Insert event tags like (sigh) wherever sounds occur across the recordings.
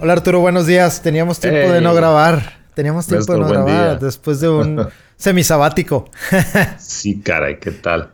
Hola Arturo, buenos días. Teníamos tiempo de no grabar. Teníamos tiempo de no grabar después de un (laughs) semisabático. (laughs) sí, caray, ¿qué tal?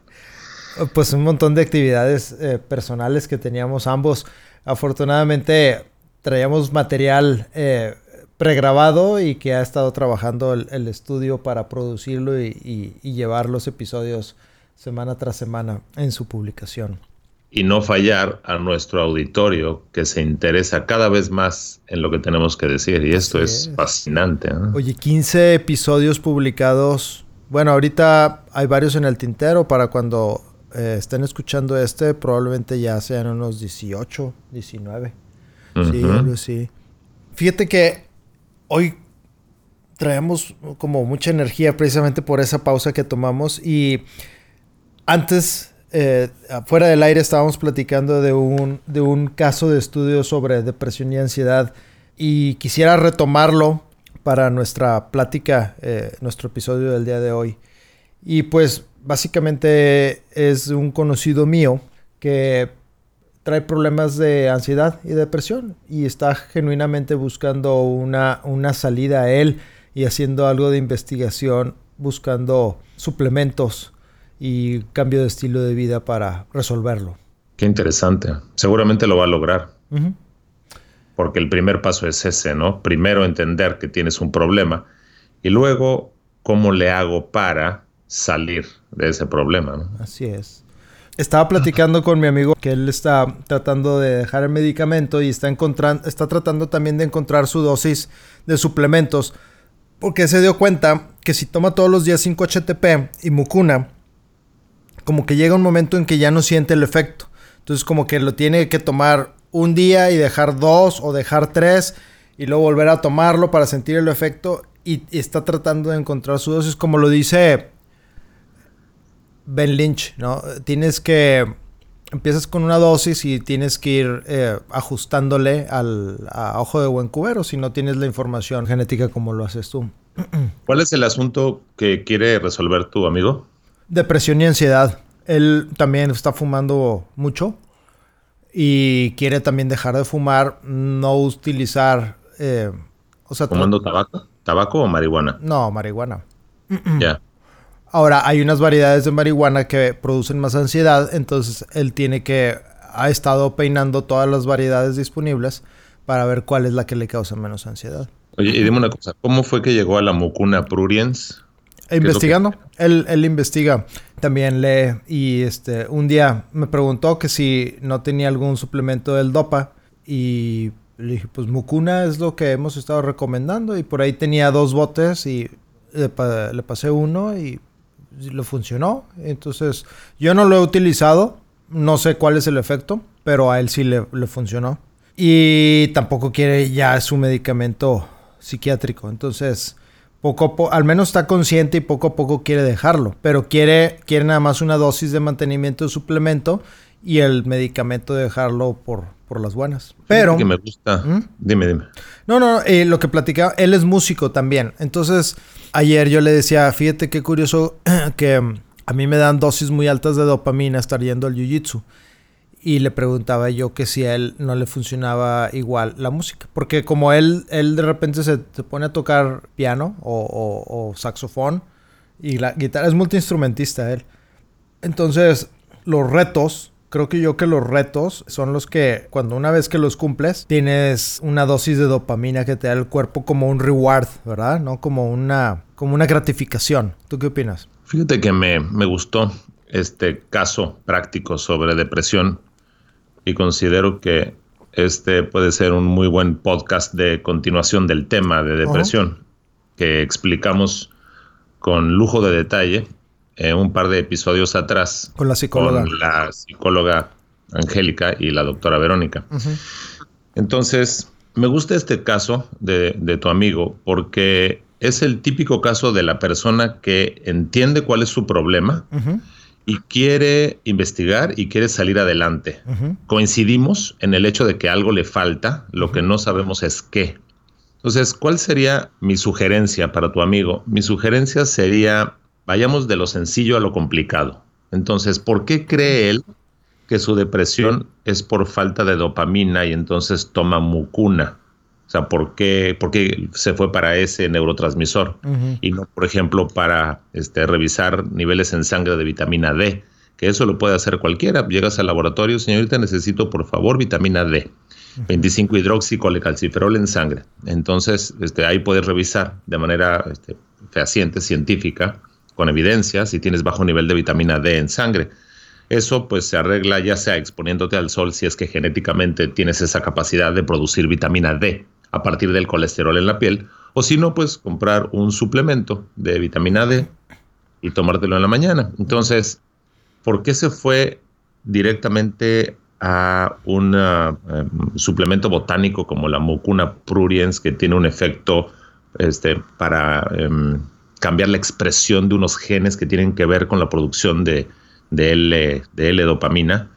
Pues un montón de actividades eh, personales que teníamos ambos. Afortunadamente traíamos material eh, pregrabado y que ha estado trabajando el, estudio para producirlo y llevar los episodios semana tras semana en su publicación y no fallar a nuestro auditorio que se interesa cada vez más en lo que tenemos que decir. Y esto es. fascinante. Oye, 15 episodios publicados. Bueno, ahorita hay varios en el tintero para cuando eh, estén escuchando este, probablemente ya sean unos 18, 19. Sí, sí. Fíjate que hoy traemos como mucha energía precisamente por esa pausa que tomamos y antes eh, fuera del aire estábamos platicando de un, de un caso de estudio sobre depresión y ansiedad y quisiera retomarlo para nuestra plática, eh, nuestro episodio del día de hoy. Y pues básicamente es un conocido mío que trae problemas de ansiedad y depresión y está genuinamente buscando una, una salida a él y haciendo algo de investigación, buscando suplementos y cambio de estilo de vida para resolverlo. Qué interesante. Seguramente lo va a lograr. Porque el primer paso es ese, ¿no? Primero entender que tienes un problema y luego cómo le hago para salir de ese problema, ¿no? Así es. Estaba platicando con mi amigo que él está tratando de dejar el medicamento y está encontrando, está tratando también de encontrar su dosis de suplementos porque se dio cuenta que si toma todos los días 5-HTP y mucuna, como que llega un momento en que ya no siente el efecto. Entonces como que lo tiene que tomar un día y dejar dos o dejar tres y luego volver a tomarlo para sentir el efecto y, está tratando de encontrar su dosis como lo dice Ben Lynch, ¿no? Tienes que empiezas con una dosis y tienes que ir eh, ajustándole al a ojo de buen cubero si no tienes la información genética como lo haces tú. ¿Cuál es el asunto que quiere resolver tu amigo? Depresión y ansiedad. Él también está fumando mucho y quiere también dejar de fumar, no utilizar... Eh, o sea, ¿Fumando tabaco? ¿Tabaco o marihuana? No, marihuana. (clears throat) Ya. Ahora, hay unas variedades de marihuana que producen más ansiedad, entonces él tiene que... Ha estado peinando todas las variedades disponibles para ver cuál es la que le causa menos ansiedad. Oye, y dime una cosa, ¿cómo fue que llegó a la mucuna pruriens? Investigando. Él, él, investiga, también lee y este un día me preguntó que si no tenía algún suplemento del DOPA y le dije, pues Mucuna es lo que hemos estado recomendando y por ahí tenía dos botes y le, pasé uno y lo funcionó. Entonces yo no lo he utilizado, no sé cuál es el efecto, pero a él sí le, le funcionó. Y tampoco quiere ya su medicamento psiquiátrico. Entonces poco a poco, al menos está consciente y poco a poco quiere dejarlo, pero quiere, quiere nada más una dosis de mantenimiento de suplemento y el medicamento de dejarlo por, por las buenas. Pero... Que me gusta. ¿Mm? Dime, dime. No, no, eh, lo que platicaba, él es músico también. Entonces, ayer yo le decía, fíjate qué curioso (clears throat) que a mí me dan dosis muy altas de dopamina estar yendo al jiu-jitsu y le preguntaba yo que si a él no le funcionaba igual la música. Porque como él, él de repente se, pone a tocar piano o, saxofón y la guitarra es multiinstrumentista él. Entonces, los retos, creo que yo que los retos son los que cuando una vez que los cumples, tienes una dosis de dopamina que te da el cuerpo como un reward, ¿verdad? No como una, como una gratificación. ¿Tú qué opinas? Fíjate que me, me gustó este caso práctico sobre depresión y considero que este puede ser un muy buen podcast de continuación del tema de depresión que explicamos con lujo de detalle en un par de episodios atrás con la psicóloga. con la psicóloga Angélica y la doctora Verónica. Entonces, me gusta este caso de, tu amigo porque es el típico caso de la persona que entiende cuál es su problema y quiere investigar y quiere salir adelante. Coincidimos en el hecho de que algo le falta, lo que no sabemos es qué. Entonces, ¿cuál sería mi sugerencia para tu amigo? Mi sugerencia sería, vayamos de lo sencillo a lo complicado. Entonces, ¿por qué cree él que su depresión es por falta de dopamina y entonces toma mucuna. O sea, ¿por qué, por qué se fue para ese neurotransmisor y no, por ejemplo, para este, revisar niveles en sangre de vitamina D? Que eso lo puede hacer cualquiera. Llegas al laboratorio, señorita, necesito por favor vitamina D. 25 hidroxicolecalciferol en sangre. Entonces, este, ahí puedes revisar de manera este, fehaciente, científica, con evidencia, si tienes bajo nivel de vitamina D en sangre. Eso pues se arregla ya sea exponiéndote al sol si es que genéticamente tienes esa capacidad de producir vitamina D a partir del colesterol en la piel, o si no, pues comprar un suplemento de vitamina D y tomártelo en la mañana. Entonces, ¿por qué se fue directamente a un em, suplemento botánico como la Mucuna pruriens, que tiene un efecto este, para em, cambiar la expresión de unos genes que tienen que ver con la producción de de L dopamina,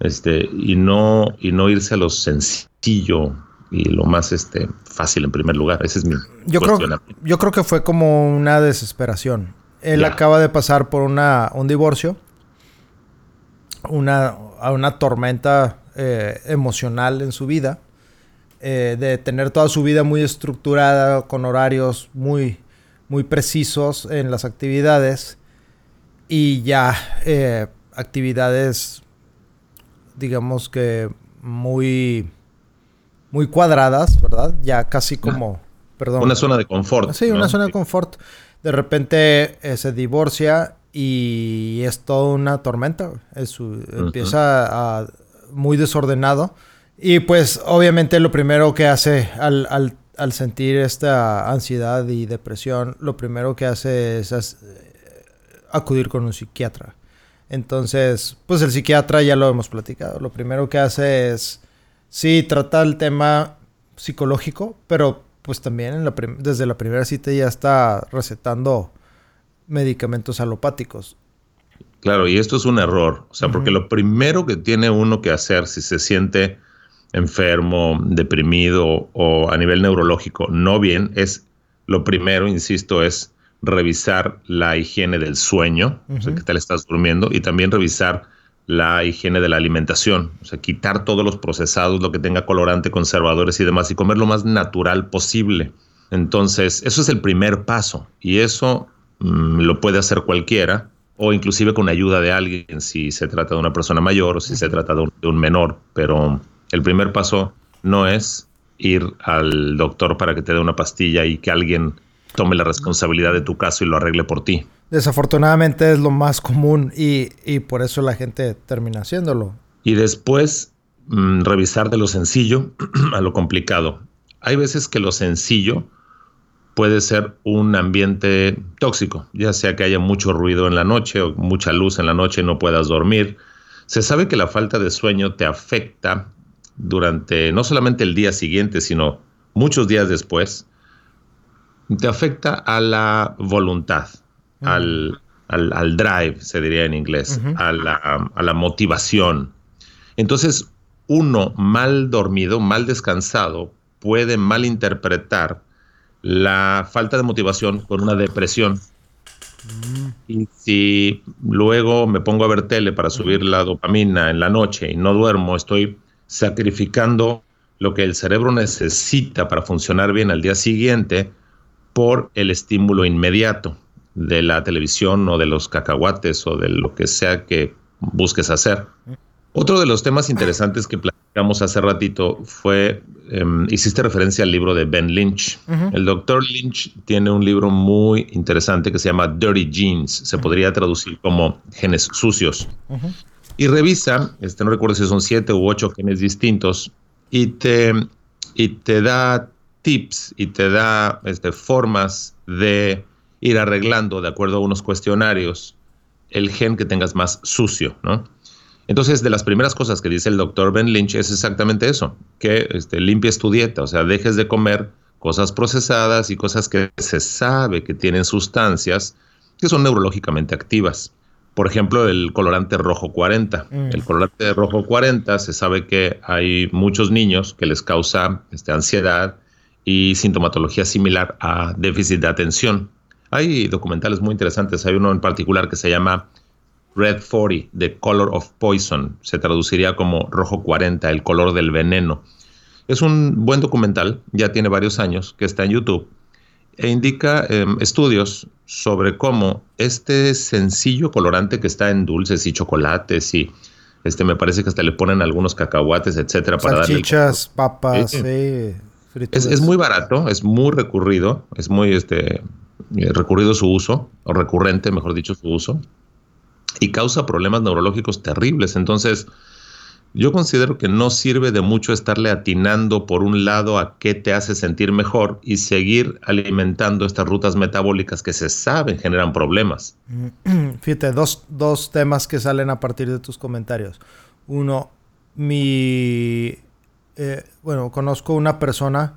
este, y no, y no irse a lo sencillo y lo más este, fácil en primer lugar. Ese es mi yo creo, yo creo que fue como una desesperación. Él acaba de pasar por una, un divorcio, una, una tormenta eh, emocional en su vida, eh, de tener toda su vida muy estructurada, con horarios muy, muy precisos en las actividades y ya eh, actividades, digamos que muy, muy cuadradas, ¿verdad? Ya casi como, perdón. Una zona de confort. Sí, una zona de confort. De repente eh, se divorcia y es toda una tormenta. Empieza a, muy desordenado. Y pues obviamente lo primero que hace al, al, al, sentir esta ansiedad y depresión, lo primero que hace es acudir con un psiquiatra. Entonces, pues el psiquiatra ya lo hemos platicado. Lo primero que hace es, sí, trata el tema psicológico, pero pues también desde la primera cita ya está recetando medicamentos alopáticos. Claro, y esto es un error. O sea, porque lo primero que tiene uno que hacer si se siente enfermo, deprimido o a nivel neurológico no bien, es lo primero, insisto, es revisar la higiene del sueño, o sea, que tal estás durmiendo, y también revisar la higiene de la alimentación, o sea, quitar todos los procesados, lo que tenga colorante, conservadores y demás, y comer lo más natural posible. Entonces, eso es el primer paso, y eso mm, lo puede hacer cualquiera, o inclusive con ayuda de alguien, si se trata de una persona mayor o si se trata de un, de un menor, pero el primer paso no es ir al doctor para que te dé una pastilla y que alguien tome la responsabilidad de tu caso y lo arregle por ti. Desafortunadamente es lo más común y, por eso la gente termina haciéndolo. Y después mm, revisar de lo sencillo (clears throat) a lo complicado. Hay veces que lo sencillo puede ser un ambiente tóxico, ya sea que haya mucho ruido en la noche o mucha luz en la noche y no puedas dormir. Se sabe que la falta de sueño te afecta durante no solamente el día siguiente, sino muchos días después te afecta a la voluntad, al, drive, se diría en inglés, a, la, motivación. Entonces, uno mal dormido, mal descansado, puede malinterpretar la falta de motivación con una depresión. Mm. Y si luego me pongo a ver tele para subir la dopamina en la noche y no duermo, estoy sacrificando lo que el cerebro necesita para funcionar bien al día siguiente por el estímulo inmediato de la televisión o de los cacahuates o de lo que sea que busques hacer. Otro de los temas interesantes que platicamos hace ratito fue, em, hiciste referencia al libro de Ben Lynch. El doctor Lynch tiene un libro muy interesante que se llama Dirty Genes, se podría traducir como genes sucios. Y revisa, este, no recuerdo si son siete u ocho genes distintos, y te, y te da tips y te da este, formas de ir arreglando de acuerdo a unos cuestionarios el gen que tengas más sucio, ¿no? Entonces, de las primeras cosas que dice el doctor Ben Lynch es exactamente eso, que este, limpies tu dieta, o sea, dejes de comer cosas procesadas y cosas que se sabe que tienen sustancias que son neurológicamente activas. Por ejemplo, el colorante rojo 40. Mm. El colorante rojo 40 se sabe que hay muchos niños que les causa este, ansiedad y sintomatología similar a déficit de atención. Hay documentales muy interesantes. Hay uno en particular que se llama Red 40, The Color of Poison. Se traduciría como rojo 40, el color del veneno. Es un buen documental, ya tiene varios años, que está en YouTube e indica em, estudios sobre cómo este sencillo colorante que está en dulces y chocolates y este me parece que hasta le ponen algunos cacahuates, etcétera, para darle papas, sí, es, es, muy barato, es muy recurrido, es muy este recurrido su uso, o recurrente, mejor dicho, su uso, y causa problemas neurológicos terribles. Entonces, yo considero que no sirve de mucho estarle atinando por un lado a qué te hace sentir mejor y seguir alimentando estas rutas metabólicas que se saben generan problemas. (clears throat) Fíjate, dos, dos temas que salen a partir de tus comentarios. Uno, mi... Eh, bueno, conozco una persona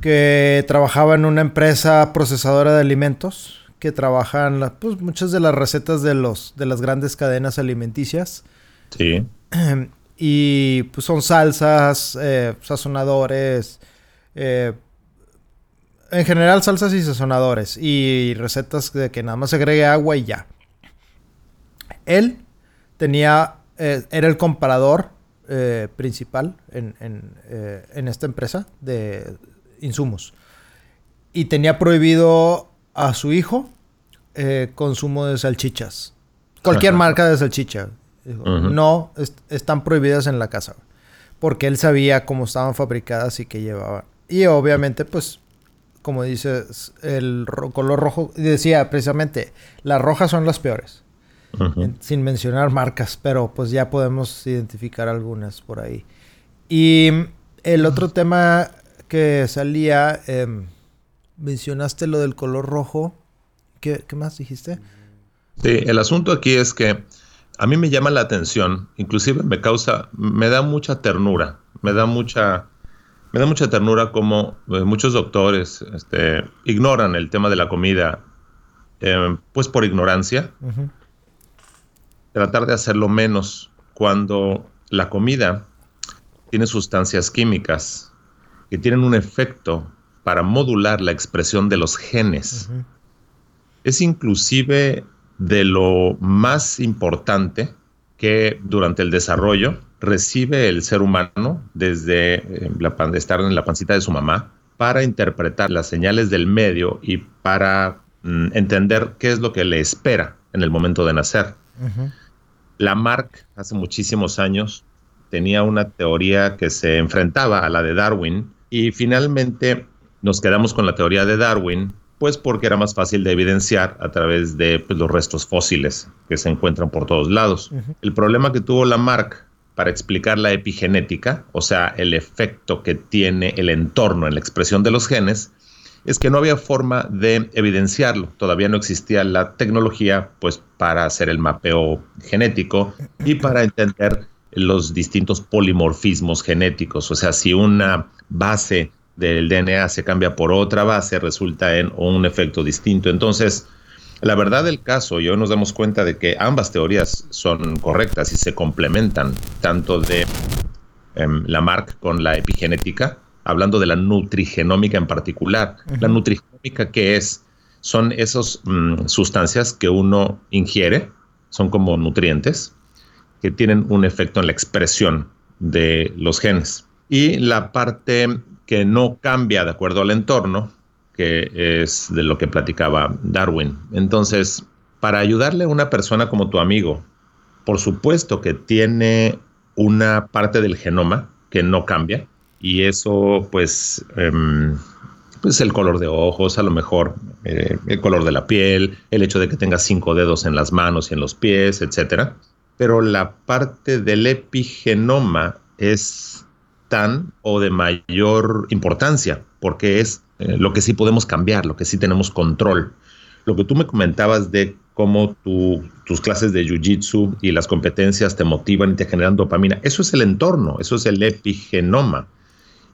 que trabajaba en una empresa procesadora de alimentos, que trabajan pues, muchas de las recetas de, los, de las grandes cadenas alimenticias. Sí. (clears throat) Y pues son salsas, eh, sazonadores, eh, en general salsas y sazonadores y recetas de que nada más se agregue agua y ya. Él tenía, eh, era el comparador principal en, en, esta empresa de insumos. Y tenía prohibido a su hijo consumo de salchichas. Cualquier marca de salchicha. No, están prohibidas en la casa. Porque él sabía cómo estaban fabricadas y qué llevaban. Y obviamente, pues, como dices, el color rojo, decía precisamente, las rojas son las peores. Sin mencionar marcas, pero pues ya podemos identificar algunas por ahí. Y el otro tema que salía, em, mencionaste lo del color rojo. ¿Qué, ¿Qué, más dijiste? Sí, el asunto aquí es que a mí me llama la atención, inclusive me causa, me da mucha ternura, me da mucha, me da mucha ternura como eh, muchos doctores este, ignoran el tema de la comida, eh, pues por ignorancia, tratar de hacerlo menos cuando la comida tiene sustancias químicas que tienen un efecto para modular la expresión de los genes. Es inclusive de lo más importante que durante el desarrollo recibe el ser humano desde eh, la, estar en la pancita de su mamá para interpretar las señales del medio y para mm, entender qué es lo que le espera en el momento de nacer. Lamarck hace muchísimos años tenía una teoría que se enfrentaba a la de Darwin y finalmente nos quedamos con la teoría de Darwin pues porque era más fácil de evidenciar a través de pues, los restos fósiles que se encuentran por todos lados. El problema que tuvo Lamarck para explicar la epigenética, o sea, el efecto que tiene el entorno en la expresión de los genes, es que no había forma de evidenciarlo. Todavía no existía la tecnología pues para hacer el mapeo genético y para entender los distintos polimorfismos genéticos, o sea, si una base del DNA se cambia por otra base, resulta en un efecto distinto. Entonces, la verdad del caso, y hoy nos damos cuenta de que ambas teorías son correctas y se complementan, tanto de em, la Lamarck con la epigenética, hablando de la nutrigenómica en particular. La nutrigenómica, ¿qué es? Son esas mm, sustancias que uno ingiere, son como nutrientes, que tienen un efecto en la expresión de los genes. Y la parte que no cambia de acuerdo al entorno, que es de lo que platicaba Darwin. Entonces, para ayudarle a una persona como tu amigo, por supuesto que tiene una parte del genoma que no cambia y eso pues, em, pues el color de ojos, a lo mejor eh, el color de la piel, el hecho de que tenga cinco dedos en las manos y en los pies, etc. Pero la parte del epigenoma es tan o de mayor importancia, porque es eh, lo que sí podemos cambiar, lo que sí tenemos control. Lo que tú me comentabas de cómo tus clases de jiu-jitsu y las competencias te motivan y te generan dopamina. Eso es el entorno, eso es el epigenoma.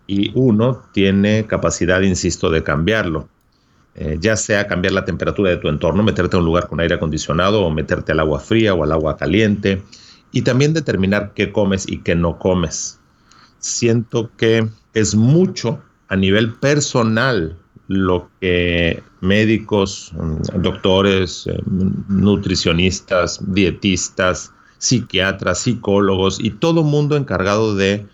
Y uno tiene capacidad, insisto, de cambiarlo. Eh, ya sea cambiar la temperatura de tu entorno, meterte a un lugar con aire acondicionado o meterte al agua fría o al agua caliente. Y también determinar qué comes y qué no comes. Siento que es mucho a nivel personal lo que médicos, mm, doctores, eh, nutricionistas, dietistas, psiquiatras, psicólogos y todo mundo encargado de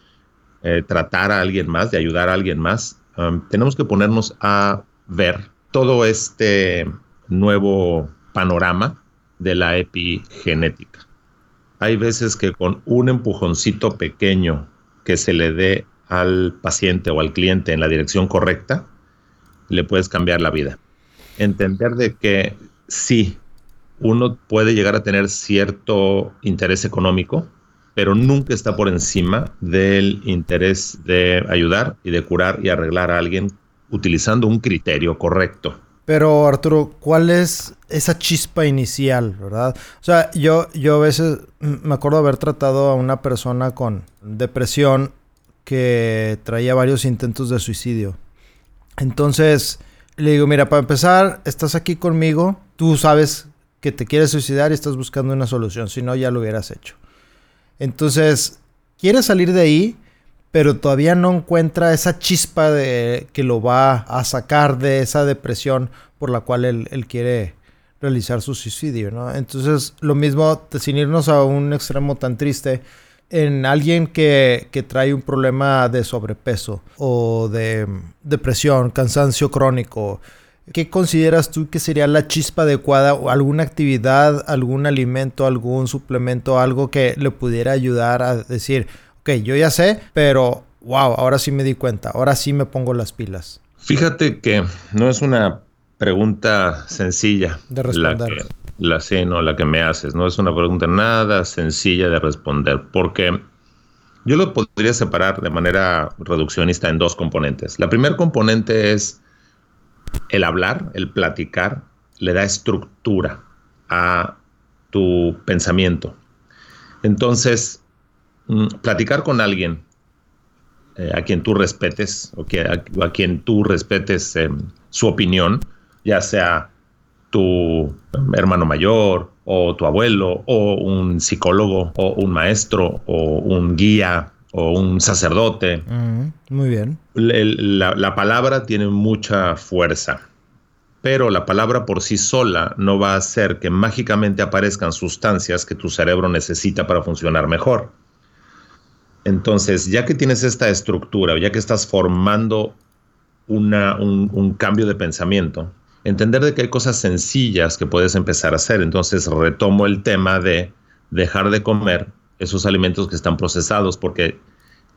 eh, tratar a alguien más, de ayudar a alguien más, um, tenemos que ponernos a ver todo este nuevo panorama de la epigenética. Hay veces que con un empujoncito pequeño que se le dé al paciente o al cliente en la dirección correcta, le puedes cambiar la vida. Entender de que sí, uno puede llegar a tener cierto interés económico, pero nunca está por encima del interés de ayudar y de curar y arreglar a alguien utilizando un criterio correcto. Pero Arturo, ¿cuál es esa chispa inicial, verdad? O sea, yo, yo a veces me acuerdo haber tratado a una persona con depresión que traía varios intentos de suicidio. Entonces le digo, mira, para empezar, estás aquí conmigo, tú sabes que te quieres suicidar y estás buscando una solución, si no ya lo hubieras hecho. Entonces, quieres salir de ahí, pero todavía no encuentra esa chispa de que lo va a sacar de esa depresión por la cual él, quiere realizar su suicidio, ¿no? Entonces, lo mismo, sin irnos a un extremo tan triste, en alguien que, trae un problema de sobrepeso o de depresión, cansancio crónico, ¿qué consideras tú que sería la chispa adecuada o alguna actividad, algún alimento, algún suplemento, algo que le pudiera ayudar a decir, ok, yo ya sé, pero wow, ahora sí me di cuenta, ahora sí me pongo las pilas? Fíjate que no es una pregunta sencilla de responder la sí, no, la que me haces. No es una pregunta nada sencilla de responder, porque yo lo podría separar de manera reduccionista en dos componentes. La primera componente es el hablar, el platicar, le da estructura a tu pensamiento. Entonces, mm, platicar con alguien eh, a quien tú respetes o a, quien tú respetes em, su opinión, ya sea tu hermano mayor o tu abuelo o un psicólogo o un maestro o un guía o un sacerdote. muy bien. La, la, palabra tiene mucha fuerza, pero la palabra por sí sola no va a hacer que mágicamente aparezcan sustancias que tu cerebro necesita para funcionar mejor. Entonces, ya que tienes esta estructura, ya que estás formando una, un, un cambio de pensamiento, entender de que hay cosas sencillas que puedes empezar a hacer. Entonces retomo el tema de dejar de comer esos alimentos que están procesados, porque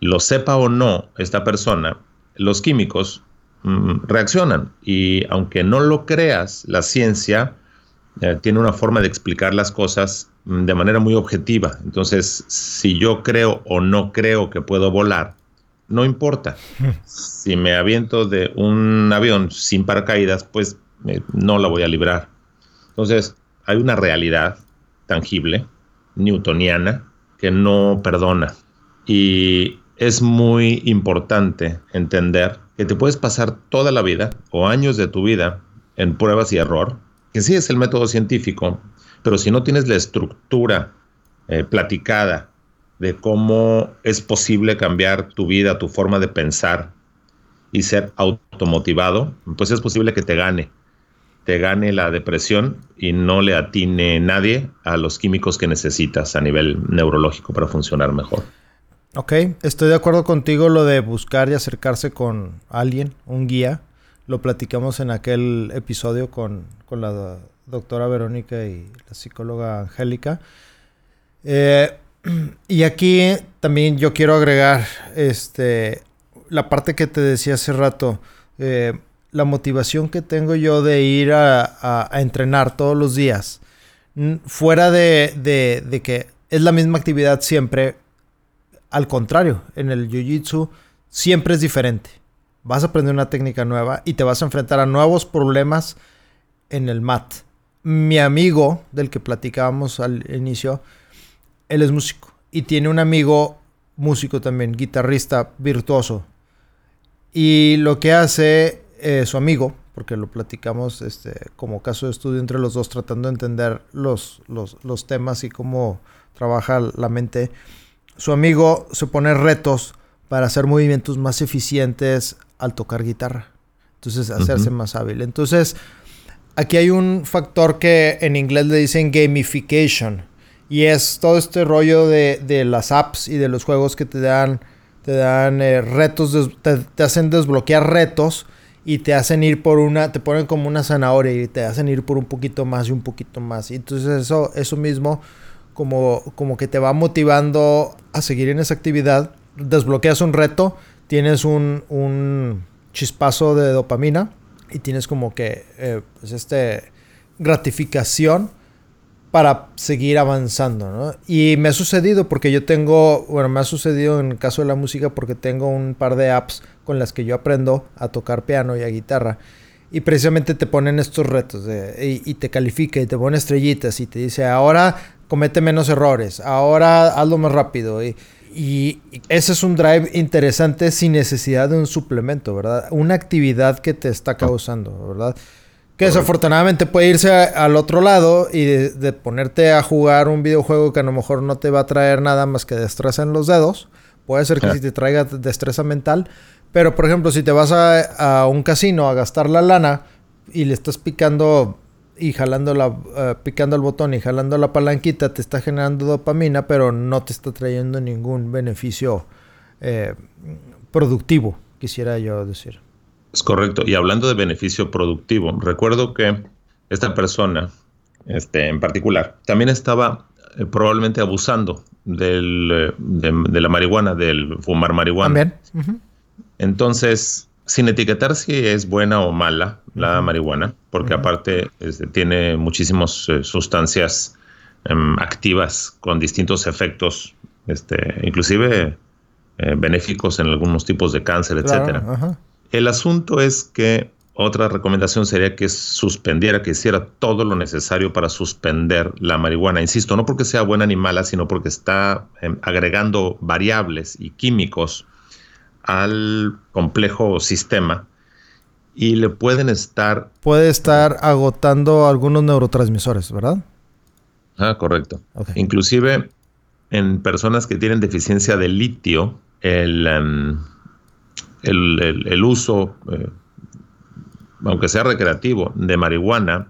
lo sepa o no esta persona, los químicos mm, reaccionan y aunque no lo creas, la ciencia eh, tiene una forma de explicar las cosas mm, de manera muy objetiva. Entonces, si yo creo o no creo que puedo volar, no importa. (laughs) Si me aviento de un avión sin paracaídas, pues no la voy a librar. Entonces, hay una realidad tangible, newtoniana, que no perdona. Y es muy importante entender que te puedes pasar toda la vida o años de tu vida en pruebas y error, que sí es el método científico, pero si no tienes la estructura eh, platicada de cómo es posible cambiar tu vida, tu forma de pensar y ser automotivado, pues es posible que te gane te gane la depresión y no le atine nadie a los químicos que necesitas a nivel neurológico para funcionar mejor. Ok, estoy de acuerdo contigo lo de buscar y acercarse con alguien, un guía. Lo platicamos en aquel episodio con, la doctora Verónica y la psicóloga Angélica. Eh, (clears throat) y aquí también yo quiero agregar este, la parte que te decía hace rato. Eh, la motivación que tengo yo de ir a, entrenar todos los días, fuera de, que es la misma actividad siempre, al contrario, en el Jiu-Jitsu siempre es diferente. Vas a aprender una técnica nueva y te vas a enfrentar a nuevos problemas en el mat. mi amigo del que platicábamos al inicio, él es músico y tiene un amigo músico también, guitarrista virtuoso. Y lo que hace eh, su amigo, porque lo platicamos este, como caso de estudio entre los dos, tratando de entender los, los, los temas y cómo trabaja la mente, su amigo se pone retos para hacer movimientos más eficientes al tocar guitarra. Entonces, hacerse más hábil. Entonces, aquí hay un factor que en inglés le dicen gamification. Y es todo este rollo de, las apps y de los juegos que te dan, te dan eh, retos, te, hacen desbloquear retos y te hacen ir por una, te ponen como una zanahoria y te hacen ir por un poquito más y un poquito más. Y entonces eso, eso mismo como, como que te va motivando a seguir en esa actividad. Desbloqueas un reto, tienes un, un chispazo de dopamina y tienes como que eh, pues este gratificación para seguir avanzando, ¿no? Y me ha sucedido porque yo tengo, bueno, me ha sucedido en el caso de la música porque tengo un par de apps con las que yo aprendo a tocar piano y a guitarra. Y precisamente te ponen estos retos y, te califica y te pone estrellitas y te dice, ahora comete menos errores, ahora hazlo más rápido. Y, y ese es un drive interesante sin necesidad de un suplemento, ¿verdad? Una actividad que te está causando, ¿verdad? Que desafortunadamente puede irse al otro lado y de, ponerte a jugar un videojuego que a lo mejor no te va a traer nada más que destreza en los dedos. Puede ser que sí te traiga destreza mental. Pero, por ejemplo, si te vas a, un casino a gastar la lana y le estás picando y jalando la, eh, picando el botón y jalando la palanquita, te está generando dopamina, pero no te está trayendo ningún beneficio eh, productivo, quisiera yo decir. Es correcto. Y hablando de beneficio productivo, recuerdo que esta persona, este, en particular, también estaba eh, probablemente abusando del, de, la marihuana, del fumar marihuana. También. Entonces, sin etiquetar si es buena o mala la marihuana, porque aparte este, tiene muchísimas eh, sustancias em, activas con distintos efectos, este, inclusive benéficos en algunos tipos de cáncer, etcétera. El asunto es que otra recomendación sería que suspendiera, que hiciera todo lo necesario para suspender la marihuana. Insisto, no porque sea buena ni mala, sino porque está em, agregando variables y químicos al complejo sistema y le pueden estar... Puede estar agotando algunos neurotransmisores, ¿verdad? Ah, correcto. Inclusive en personas que tienen deficiencia de litio, el... Em, el, uso, eh, aunque sea recreativo, de marihuana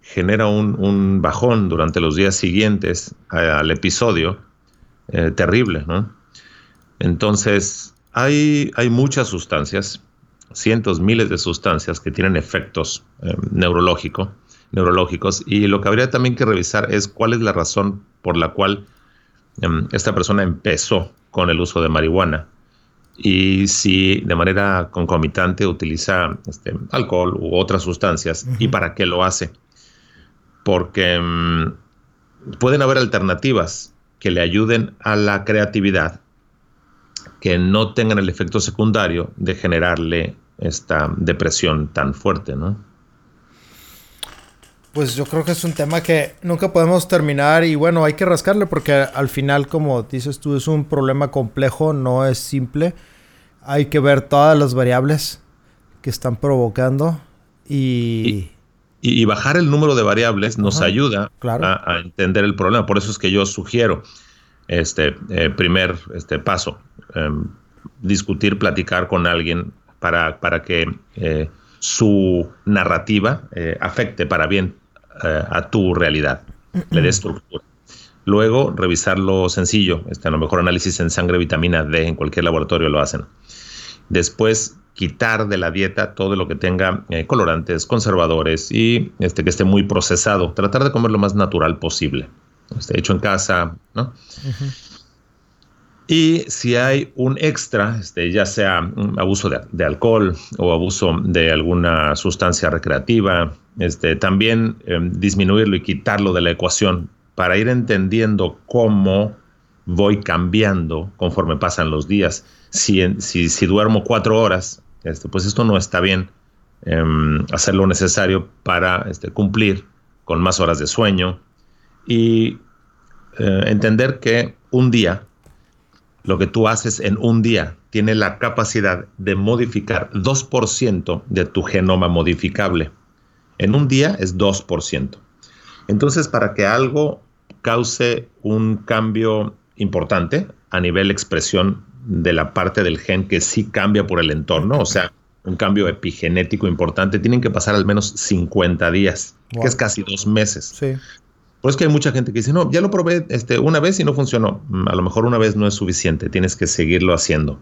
genera un, bajón durante los días siguientes al episodio eh, terrible, Entonces, hay, hay muchas sustancias, cientos, miles de sustancias que tienen efectos eh, neurológicos, y lo que habría también que revisar es cuál es la razón por la cual em, esta persona empezó con el uso de marihuana y si de manera concomitante utiliza este, alcohol u otras sustancias y para qué lo hace. Porque mm, pueden haber alternativas que le ayuden a la creatividad, que no tengan el efecto secundario de generarle esta depresión tan fuerte, ¿no? Pues yo creo que es un tema que nunca podemos terminar y bueno, hay que rascarle porque al final, como dices tú, es un problema complejo, no es simple. Hay que ver todas las variables que están provocando y... y, bajar el número de variables nos ayuda a, entender el problema. Por eso es que yo sugiero este eh, primer este paso, em, discutir, platicar con alguien para, para que eh, su narrativa eh, afecte para bien a tu realidad, le dé estructura. Luego, revisar lo sencillo, este, a lo mejor análisis en sangre, vitamina D, en cualquier laboratorio lo hacen. Después, quitar de la dieta todo lo que tenga eh, colorantes, conservadores y este, que esté muy procesado. Tratar de comer lo más natural posible. Esté hecho en casa, ¿no? Y si hay un extra, este, ya sea abuso de, alcohol o abuso de alguna sustancia recreativa, este, también em, disminuirlo y quitarlo de la ecuación para ir entendiendo cómo voy cambiando conforme pasan los días. Si, si, duermo cuatro horas, este, pues esto no está bien. Em, hacer lo necesario para este, cumplir con más horas de sueño y eh, entender que un día, lo que tú haces en un día, tiene la capacidad de modificar 2% de tu genoma modificable. En un día es 2%. Entonces, para que algo cause un cambio importante a nivel expresión de la parte del gen que sí cambia por el entorno, o sea, un cambio epigenético importante, tienen que pasar al menos 50 días, que es casi dos meses. Sí. Por eso que hay mucha gente que dice, no, ya lo probé este, una vez y no funcionó. Mm, a lo mejor una vez no es suficiente, tienes que seguirlo haciendo.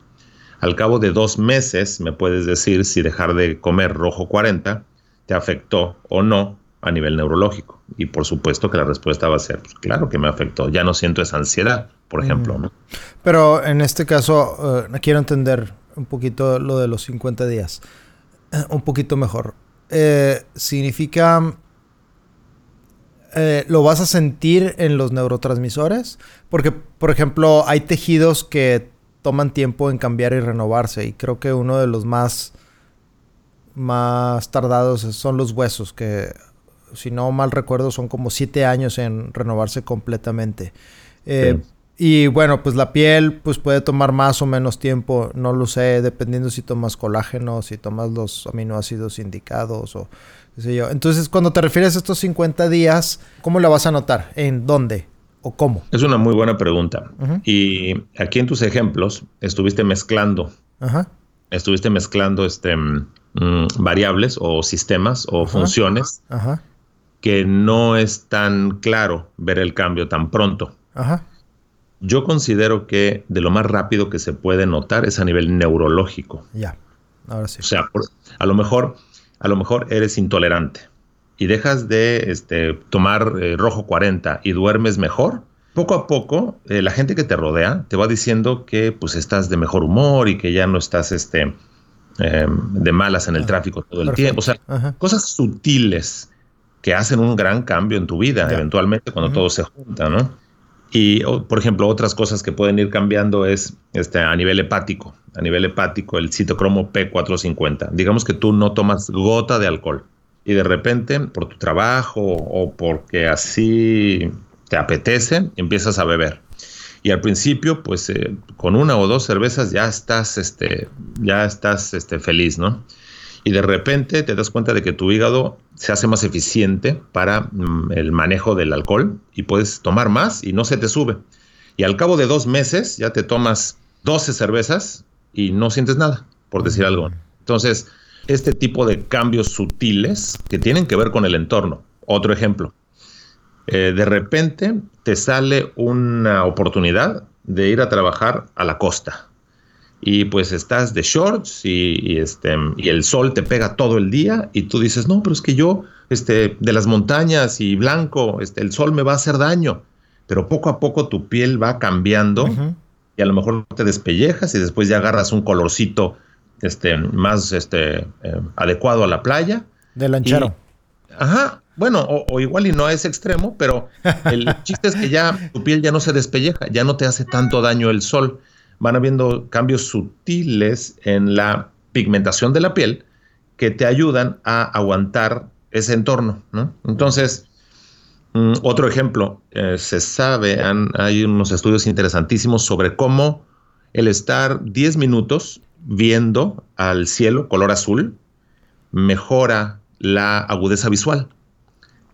Al cabo de dos meses me puedes decir si dejar de comer rojo 40 te afectó o no a nivel neurológico. Y por supuesto que la respuesta va a ser, pues, claro que me afectó, ya no siento esa ansiedad, por ejemplo. ¿no? Pero en este caso, eh, quiero entender un poquito lo de los 50 días, eh, un poquito mejor. Eh, significa, ¿lo vas a sentir en los neurotransmisores? Porque, por ejemplo, hay tejidos que toman tiempo en cambiar y renovarse y creo que uno de los más más tardados son los huesos que si no mal recuerdo, son como siete años en renovarse completamente. Eh, y bueno, pues la piel pues puede tomar más o menos tiempo, no lo sé, dependiendo si tomas colágeno, si tomas los aminoácidos indicados o qué sé yo. Entonces, cuando te refieres a estos 50 días, ¿cómo la vas a notar? ¿En dónde? ¿O cómo? Es una muy buena pregunta. Y aquí en tus ejemplos estuviste mezclando. Estuviste mezclando este, mm, variables o sistemas o funciones que no es tan claro ver el cambio tan pronto. Ajá. Yo considero que de lo más rápido que se puede notar es a nivel neurológico. Ya, ahora sí. O sea, a lo mejor, a lo mejor eres intolerante y dejas de este, tomar eh, rojo 40 y duermes mejor. Poco a poco, eh, la gente que te rodea te va diciendo que pues estás de mejor humor y que ya no estás este, em, de malas en el ah, tráfico todo el tiempo. O sea, cosas sutiles que hacen un gran cambio en tu vida, eventualmente cuando todo se junta, ¿no? Y, por ejemplo, otras cosas que pueden ir cambiando es este, a nivel hepático. A nivel hepático, el citocromo P450. Digamos que tú no tomas gota de alcohol y de repente, por tu trabajo o porque así te apetece, empiezas a beber. Y al principio, pues eh, con una o dos cervezas ya estás, este, ya estás este, feliz, ¿no? Y de repente te das cuenta de que tu hígado se hace más eficiente para mm, el manejo del alcohol y puedes tomar más y no se te sube. Y al cabo de dos meses ya te tomas 12 cervezas y no sientes nada, por decir algo. Entonces, este tipo de cambios sutiles que tienen que ver con el entorno. Otro ejemplo. Eh, de repente te sale una oportunidad de ir a trabajar a la costa y pues estás de shorts y, este, y el sol te pega todo el día y tú dices, no, pero es que yo, este, de las montañas y blanco, este, el sol me va a hacer daño. Pero poco a poco tu piel va cambiando y a lo mejor te despellejas y después ya agarras un colorcito este, más este, eh, adecuado a la playa. De lanchero. ajá, bueno, o, o, igual y no a ese extremo, pero el (laughs) chiste es que ya tu piel ya no se despelleja, ya no te hace tanto daño el sol van habiendo cambios sutiles en la pigmentación de la piel que te ayudan a aguantar ese entorno. Entonces, mm, otro ejemplo, eh, se sabe, hay unos estudios interesantísimos sobre cómo el estar 10 minutos viendo al cielo color azul mejora la agudeza visual.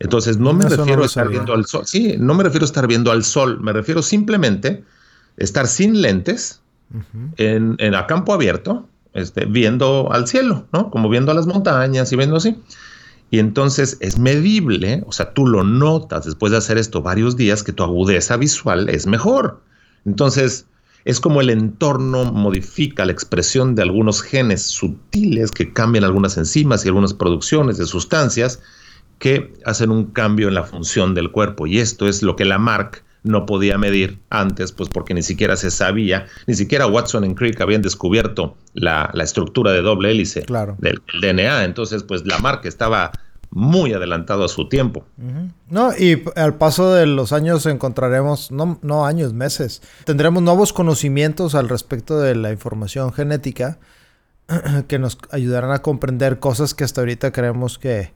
Entonces, no me refiero a estar viendo al sol. Sí, no me refiero a estar viendo al sol, me refiero simplemente estar sin lentes en, en, a campo abierto, este, viendo al cielo, ¿no? Como viendo a las montañas y viendo así. Y entonces es medible, o sea, tú lo notas después de hacer esto varios días que tu agudeza visual es mejor. Entonces, es como el entorno modifica la expresión de algunos genes sutiles que cambian algunas enzimas y algunas producciones de sustancias que hacen un cambio en la función del cuerpo. Y esto es lo que la Lamarck no podía medir antes, pues porque ni siquiera se sabía, ni siquiera Watson y Crick habían descubierto la, estructura de doble hélice del, DNA. Entonces, pues la marca estaba muy adelantado a su tiempo. No, y al paso de los años encontraremos, no, no años, meses, tendremos nuevos conocimientos al respecto de la información genética (clears throat) que nos ayudarán a comprender cosas que hasta ahorita creemos que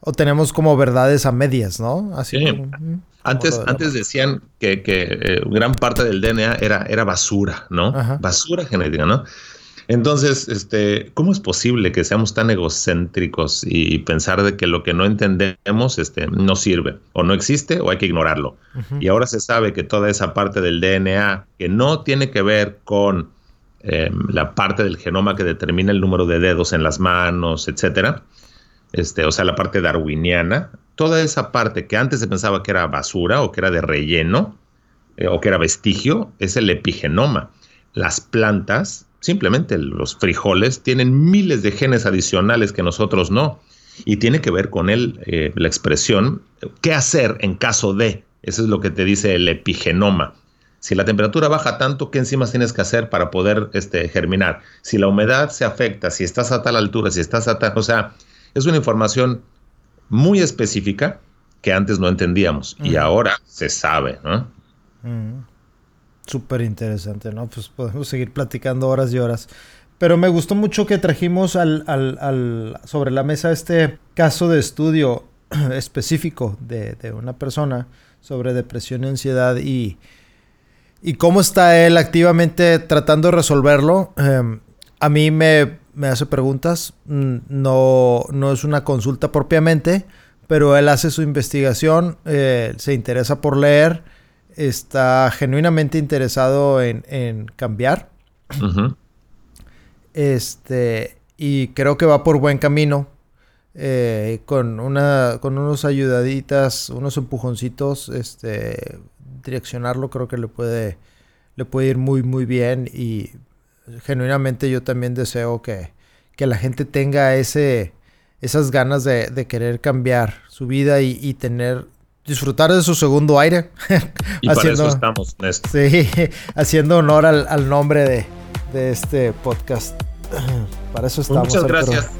o tenemos como verdades a medias, ¿no? Así antes, antes decían que, que gran parte del DNA era, era basura, ¿no? Basura genética, ¿no? Entonces, este, ¿cómo es posible que seamos tan egocéntricos y pensar de que lo que no entendemos este, no sirve o no existe o hay que ignorarlo? Y ahora se sabe que toda esa parte del DNA que no tiene que ver con em, la parte del genoma que determina el número de dedos en las manos, etcétera, este, o sea, la parte darwiniana, toda esa parte que antes se pensaba que era basura o que era de relleno eh, o que era vestigio, es el epigenoma. Las plantas simplemente los frijoles tienen miles de genes adicionales que nosotros no. Y tiene que ver con él eh, la expresión, ¿qué hacer en caso de? Eso es lo que te dice el epigenoma. Si la temperatura baja tanto, ¿qué enzimas tienes que hacer para poder este, germinar? Si la humedad se afecta, si estás a tal altura, si estás a tal... O sea, es una información muy específica que antes no entendíamos y ahora se sabe, ¿no? Súper interesante, ¿no? Pues podemos seguir platicando horas y horas. Pero me gustó mucho que trajimos al, sobre la mesa este caso de estudio (clears throat) específico de, una persona sobre depresión y ansiedad y, y cómo está él activamente tratando de resolverlo. Em, a mí me, hace preguntas, mm, no, no es una consulta propiamente, pero él hace su investigación, eh, se interesa por leer está genuinamente interesado en, cambiar. Este, y creo que va por buen camino. Eh, con una con unos ayudaditas, unos empujoncitos, este, direccionarlo creo que le puede le puede ir muy muy bien y genuinamente yo también deseo que, la gente tenga ese esas ganas de, querer cambiar su vida y tener disfrutar de su segundo aire. Y haciendo, para eso estamos, Néstor. Sí, haciendo honor al, nombre de, este podcast. Para eso pues estamos. muchas gracias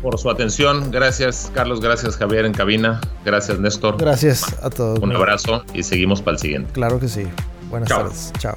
por su atención. Gracias, Carlos. Gracias, Javier, en cabina. Gracias, Néstor. Gracias a todos. Un abrazo y seguimos para el siguiente. Claro que sí. Buenas tardes. Chao.